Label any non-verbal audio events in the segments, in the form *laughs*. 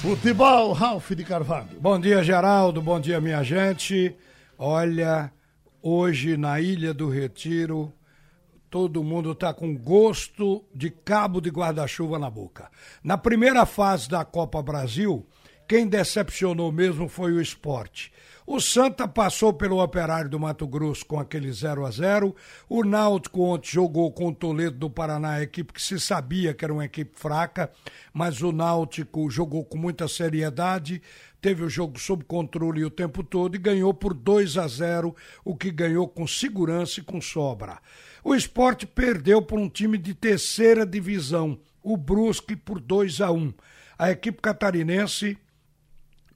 Futebol, Ralf de Carvalho. Bom dia, Geraldo. Bom dia, minha gente. Olha, hoje na Ilha do Retiro, todo mundo está com gosto de cabo de guarda-chuva na boca. Na primeira fase da Copa Brasil, quem decepcionou mesmo foi o esporte. O Santa passou pelo Operário do Mato Grosso com aquele 0 a 0 O Náutico ontem jogou com o Toledo do Paraná, a equipe que se sabia que era uma equipe fraca, mas o Náutico jogou com muita seriedade, teve o jogo sob controle o tempo todo e ganhou por 2 a 0 o que ganhou com segurança e com sobra. O esporte perdeu por um time de terceira divisão, o Brusque, por 2 a 1 A equipe catarinense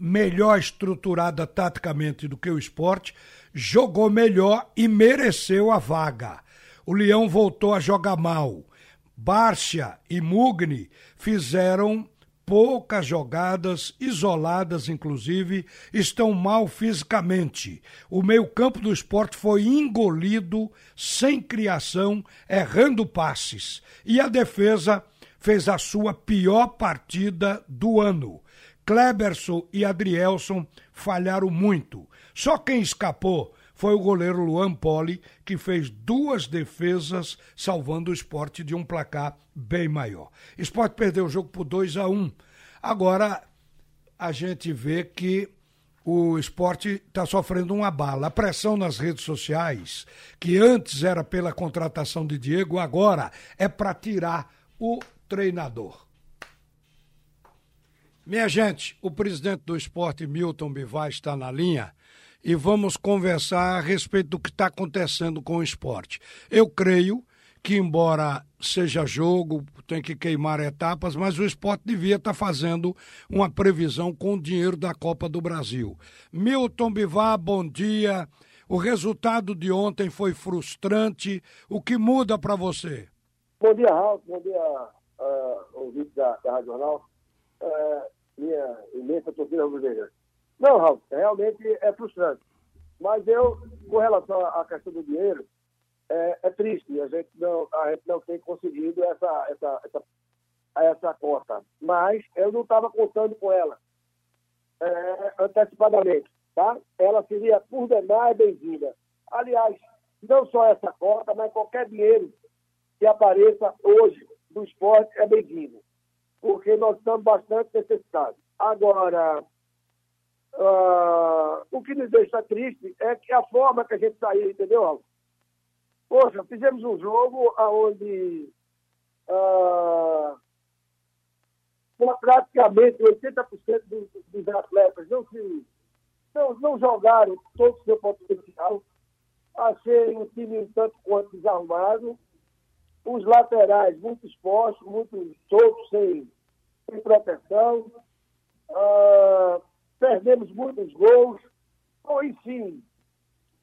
melhor estruturada taticamente do que o esporte, jogou melhor e mereceu a vaga. O Leão voltou a jogar mal. Bárcia e Mugni fizeram poucas jogadas, isoladas inclusive, estão mal fisicamente. O meio-campo do esporte foi engolido, sem criação, errando passes. E a defesa fez a sua pior partida do ano. Kleberson e Adrielson falharam muito. Só quem escapou foi o goleiro Luan Poli, que fez duas defesas, salvando o esporte de um placar bem maior. Esporte perdeu o jogo por 2 a 1 um. Agora a gente vê que o esporte está sofrendo uma bala. A pressão nas redes sociais, que antes era pela contratação de Diego, agora é para tirar o treinador. Minha gente, o presidente do esporte, Milton Bivar, está na linha e vamos conversar a respeito do que está acontecendo com o esporte. Eu creio que, embora seja jogo, tem que queimar etapas, mas o esporte devia estar fazendo uma previsão com o dinheiro da Copa do Brasil. Milton Bivar, bom dia. O resultado de ontem foi frustrante. O que muda para você? Bom dia, Raul. Bom dia, uh, ouvinte da, da Rádio Jornal é, minha imensa torcida rubro-negra. Não, Raul, realmente é frustrante. Mas eu, com relação à questão do dinheiro, é, é, triste. A gente não, a gente não tem conseguido essa, essa, essa, essa cota. Mas eu não estava contando com ela é, antecipadamente. Tá? Ela seria, por demais, bem-vinda. Aliás, não só essa cota, mas qualquer dinheiro que apareça hoje do esporte é bem-vindo porque nós estamos bastante necessitados. Agora, uh, o que nos deixa triste é que a forma que a gente saiu, entendeu, Alves? Poxa, fizemos um jogo onde uh, praticamente 80% dos, dos atletas não, se, não, não jogaram todo o seu potencial. Achei um time um tanto quanto desarmado os laterais muito expostos, muito soltos, sem, sem proteção. Uh, perdemos muitos gols. Bom, enfim,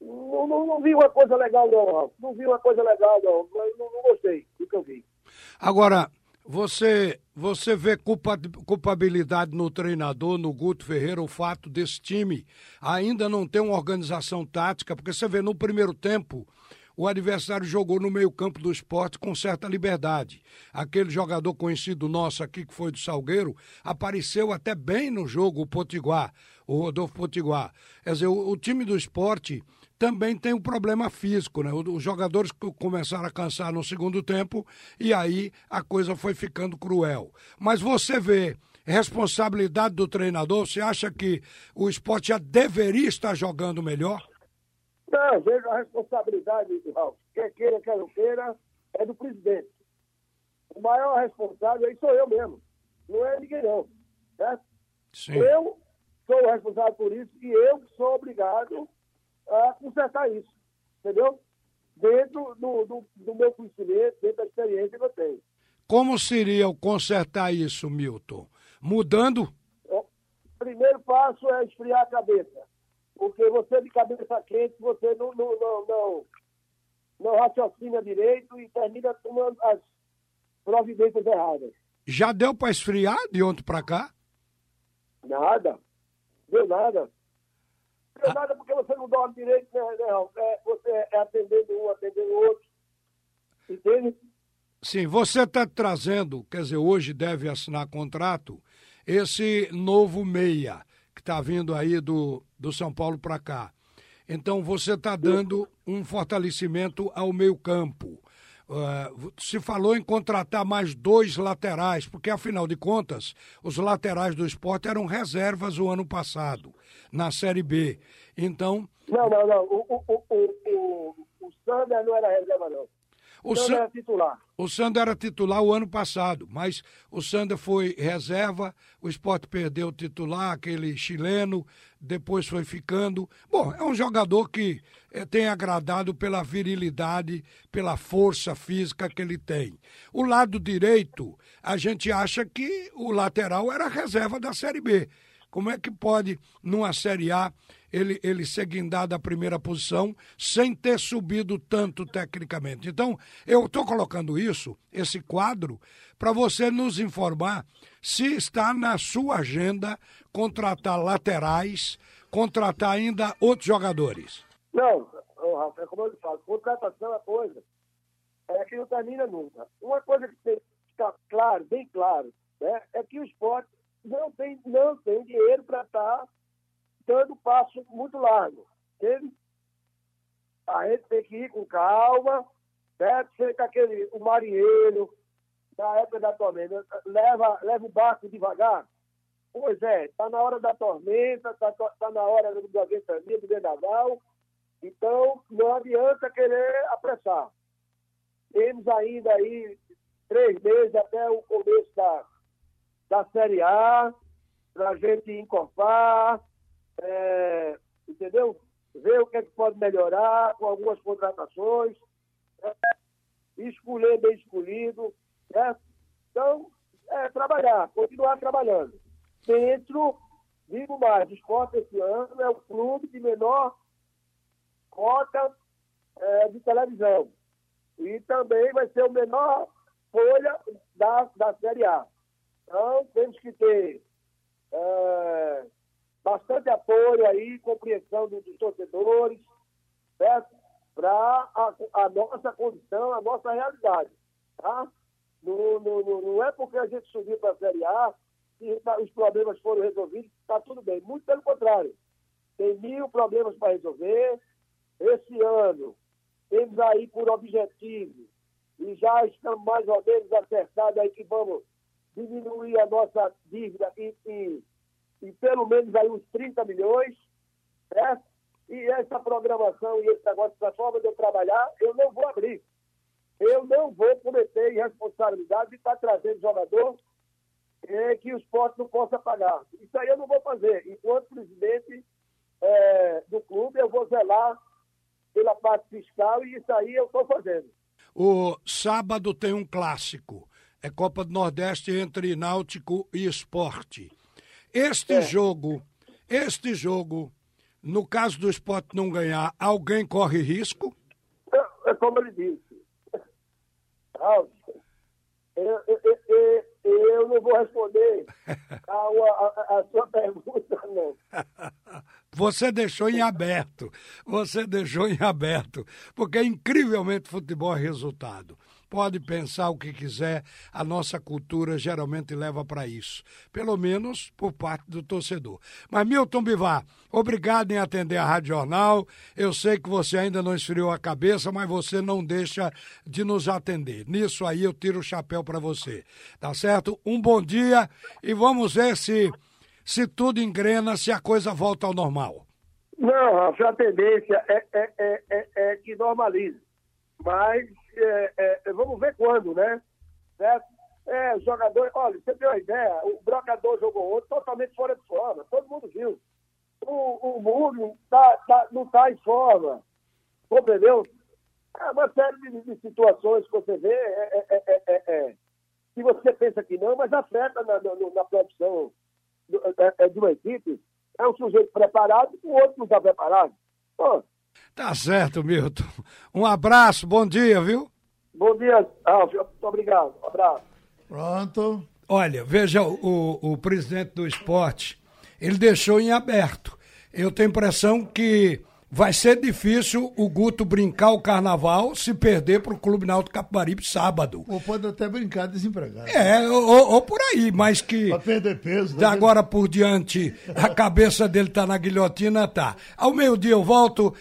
não, não, não, vi uma coisa legal, não, Não vi uma coisa legal, não. Não, não gostei do que eu vi. Agora, você, você vê culpa, culpabilidade no treinador, no Guto Ferreira, o fato desse time ainda não ter uma organização tática, porque você vê no primeiro tempo o adversário jogou no meio-campo do esporte com certa liberdade. Aquele jogador conhecido nosso aqui, que foi do Salgueiro, apareceu até bem no jogo, o Potiguar, o Rodolfo Potiguar. Quer dizer, o, o time do esporte também tem um problema físico, né? Os jogadores começaram a cansar no segundo tempo e aí a coisa foi ficando cruel. Mas você vê responsabilidade do treinador, você acha que o esporte já deveria estar jogando melhor? Não, vejo a responsabilidade, Ralf, quer queira, quer não queira, é do presidente. O maior responsável aí sou eu mesmo. Não é ninguém não. Certo? Sim. Eu sou o responsável por isso e eu sou obrigado a consertar isso. Entendeu? Dentro do, do, do meu conhecimento, dentro da experiência que eu tenho. Como seria o consertar isso, Milton? Mudando? O primeiro passo é esfriar a cabeça porque você de cabeça quente, você não, não, não, não, não raciocina direito e termina tomando as providências erradas. Já deu para esfriar de ontem para cá? Nada. Deu nada. Deu ah. nada porque você não dorme direito, né, não. É, você é atendendo um, atendendo o outro. Entende? Sim, você está trazendo, quer dizer, hoje deve assinar contrato esse novo meia que está vindo aí do, do São Paulo para cá. Então você está dando um fortalecimento ao meio campo. Uh, se falou em contratar mais dois laterais, porque afinal de contas, os laterais do esporte eram reservas o ano passado, na Série B. Então. Não, não, não. O, o, o, o, o Sander não era reserva, não. O Sander era titular. O Sander era titular o ano passado, mas o Sander foi reserva, o esporte perdeu o titular, aquele chileno, depois foi ficando. Bom, é um jogador que é, tem agradado pela virilidade, pela força física que ele tem. O lado direito, a gente acha que o lateral era reserva da Série B. Como é que pode, numa Série A, ele, ele ser guindado da primeira posição sem ter subido tanto tecnicamente? Então, eu estou colocando isso, esse quadro, para você nos informar se está na sua agenda contratar laterais, contratar ainda outros jogadores. Não, Rafa, é como eu falo, contratação é coisa é que não termina nunca. Uma coisa que tem que ficar claro, bem claro, né, é que o esporte não tem, não tem dinheiro para estar tá dando passo muito largo. Entende? A gente tem que ir com calma, certo? Ser aquele, o marinheiro, da época da tormenta, leva, leva o barco devagar. Pois é, está na hora da tormenta, está tá na hora do, do ventania, do vendaval. Então, não adianta querer apressar. Temos ainda aí três meses até o começo da, da Série A, para a gente encorpar, é, entendeu? Ver o que, é que pode melhorar com algumas contratações, é, escolher bem escolhido, certo? Então, é trabalhar, continuar trabalhando. Dentro, digo mais, o esporte esse ano é o clube de menor cota é, de televisão. E também vai ser o menor folha da, da Série A. Então, temos que ter é, bastante apoio aí, compreensão dos, dos torcedores, certo? Para a, a, nossa condição, a nossa realidade. Tá? Não, não, não, é porque a gente subiu para a Série A que tá, os problemas foram resolvidos, está tudo bem. Muito pelo contrário. Tem mil problemas para resolver. Esse ano, temos aí por objetivo, e já estamos mais ou menos acertados aí que vamos diminuir a nossa dívida em, em, em pelo menos aí uns 30 milhões, certo? E essa programação e esse negócio, essa forma de eu trabalhar, eu não vou abrir. Eu não vou cometer irresponsabilidade de estar trazendo jogador é, que o esporte não possa pagar. Isso aí eu não vou fazer. Enquanto presidente é, do clube, eu vou zelar pela parte fiscal e isso aí eu estou fazendo. O sábado tem um clássico é Copa do Nordeste entre Náutico e Esporte. Este é. jogo, este jogo, no caso do esporte não ganhar, alguém corre risco? É, é como ele disse. Eu, eu, eu, eu, não vou responder *laughs* a, a, a sua pergunta, não. *laughs* Você deixou em aberto. Você deixou em aberto. Porque incrivelmente futebol é resultado pode pensar o que quiser, a nossa cultura geralmente leva para isso, pelo menos por parte do torcedor. Mas Milton Bivar, obrigado em atender a Rádio Jornal. Eu sei que você ainda não esfriou a cabeça, mas você não deixa de nos atender. Nisso aí eu tiro o chapéu para você. Tá certo? Um bom dia e vamos ver se se tudo engrena, se a coisa volta ao normal. Não, Rafa, a tendência é, é, é, é, é que normalize. Mas é, vamos ver quando, né? Certo? É, jogador, olha, você tem uma ideia, o Brocador jogou ontem totalmente fora de forma, todo mundo viu. O, o tá, tá, não está em forma, compreendeu? É uma série de, de, situações que você vê, é, é, é, é que você pensa que não, mas afeta na, na, na produção de uma equipe. É um sujeito preparado e o outro não está preparado. Pô, Tá certo, Milton. Um abraço, bom dia, viu? Bom dia, Alf. Muito obrigado. Um abraço. Pronto. Olha, veja, o, o presidente do esporte, ele deixou em aberto. Eu tenho a impressão que vai ser difícil o Guto brincar o carnaval se perder pro Clube Náutico Capibaribe sábado. Ou pode até brincar desempregado. É, ou, ou por aí, mas que Pra perder peso. da né? agora por diante a cabeça dele tá na guilhotina, tá. Ao meio-dia eu volto